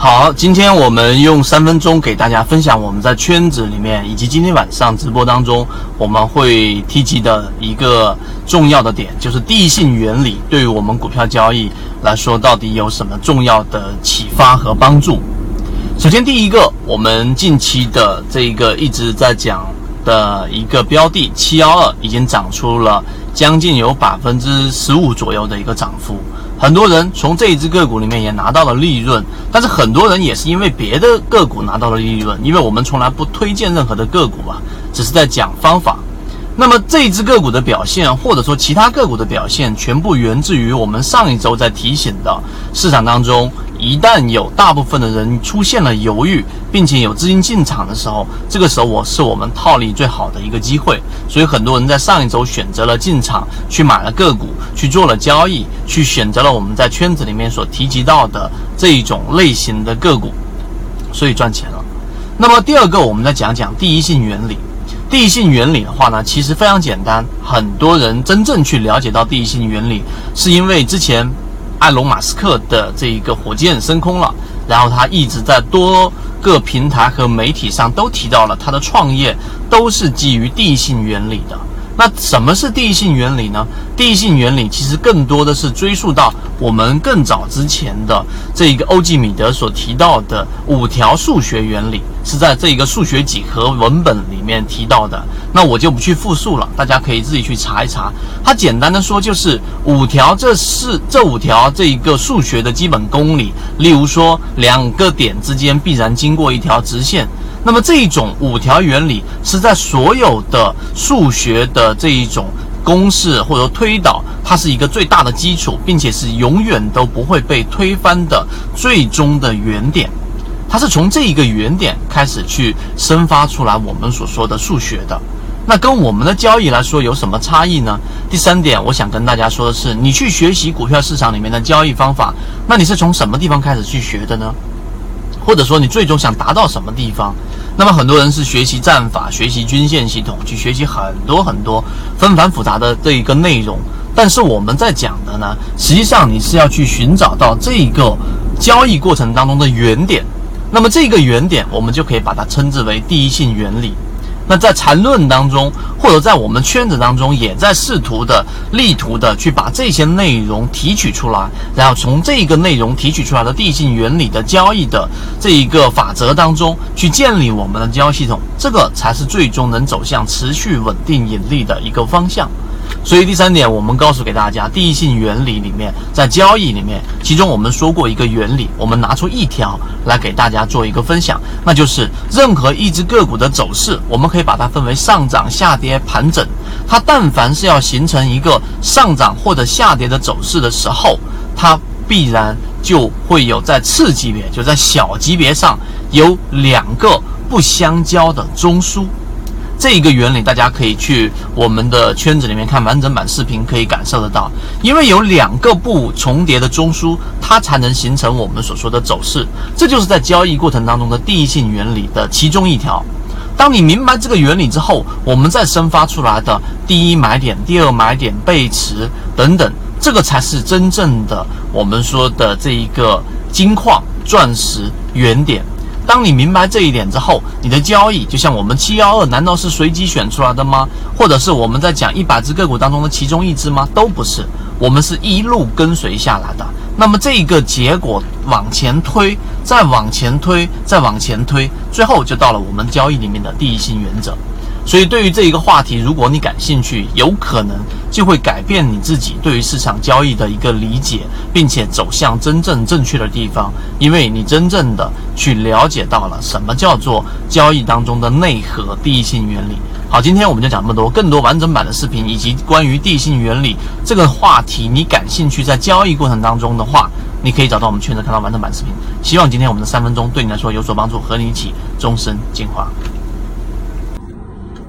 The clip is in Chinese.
好，今天我们用三分钟给大家分享我们在圈子里面以及今天晚上直播当中我们会提及的一个重要的点，就是地性原理对于我们股票交易来说到底有什么重要的启发和帮助。首先，第一个，我们近期的这个一直在讲的一个标的七幺二，已经涨出了将近有百分之十五左右的一个涨幅。很多人从这一只个股里面也拿到了利润，但是很多人也是因为别的个股拿到了利润，因为我们从来不推荐任何的个股啊，只是在讲方法。那么这一只个股的表现，或者说其他个股的表现，全部源自于我们上一周在提醒的市场当中。一旦有大部分的人出现了犹豫，并且有资金进场的时候，这个时候我是我们套利最好的一个机会。所以很多人在上一周选择了进场，去买了个股，去做了交易，去选择了我们在圈子里面所提及到的这一种类型的个股，所以赚钱了。那么第二个，我们再讲讲第一性原理。第一性原理的话呢，其实非常简单。很多人真正去了解到第一性原理，是因为之前。埃隆·马斯克的这一个火箭升空了，然后他一直在多个平台和媒体上都提到了他的创业都是基于地性原理的。那什么是地性原理呢？地性原理其实更多的是追溯到我们更早之前的这一个欧几米德所提到的五条数学原理，是在这一个数学几何文本里面提到的。那我就不去复述了，大家可以自己去查一查。它简单的说就是五条，这是这五条这一个数学的基本公理。例如说，两个点之间必然经过一条直线。那么这一种五条原理是在所有的数学的这一种公式或者推导，它是一个最大的基础，并且是永远都不会被推翻的最终的原点。它是从这一个原点开始去生发出来我们所说的数学的。那跟我们的交易来说有什么差异呢？第三点，我想跟大家说的是，你去学习股票市场里面的交易方法，那你是从什么地方开始去学的呢？或者说你最终想达到什么地方？那么很多人是学习战法、学习均线系统，去学习很多很多纷繁复杂的这一个内容。但是我们在讲的呢，实际上你是要去寻找到这一个交易过程当中的原点。那么这个原点，我们就可以把它称之为第一性原理。那在缠论当中，或者在我们圈子当中，也在试图的、力图的去把这些内容提取出来，然后从这个内容提取出来的递进原理的交易的这一个法则当中去建立我们的交易系统，这个才是最终能走向持续稳定盈利的一个方向。所以第三点，我们告诉给大家，第一性原理里面，在交易里面，其中我们说过一个原理，我们拿出一条来给大家做一个分享，那就是任何一只个股的走势，我们可以把它分为上涨、下跌、盘整。它但凡是要形成一个上涨或者下跌的走势的时候，它必然就会有在次级别，就在小级别上有两个不相交的中枢。这一个原理，大家可以去我们的圈子里面看完整版视频，可以感受得到。因为有两个不重叠的中枢，它才能形成我们所说的走势。这就是在交易过程当中的第一性原理的其中一条。当你明白这个原理之后，我们再生发出来的第一买点、第二买点、背驰等等，这个才是真正的我们说的这一个金矿、钻石原点。当你明白这一点之后，你的交易就像我们七幺二，难道是随机选出来的吗？或者是我们在讲一百只个股当中的其中一只吗？都不是，我们是一路跟随下来的。那么这个结果往前推，再往前推，再往前推，最后就到了我们交易里面的第一性原则。所以，对于这一个话题，如果你感兴趣，有可能就会改变你自己对于市场交易的一个理解，并且走向真正正确的地方，因为你真正的去了解到了什么叫做交易当中的内核第一性原理。好，今天我们就讲这么多，更多完整版的视频以及关于地性原理这个话题，你感兴趣，在交易过程当中的话，你可以找到我们圈子看到完整版视频。希望今天我们的三分钟对你来说有所帮助，和你一起终身进化。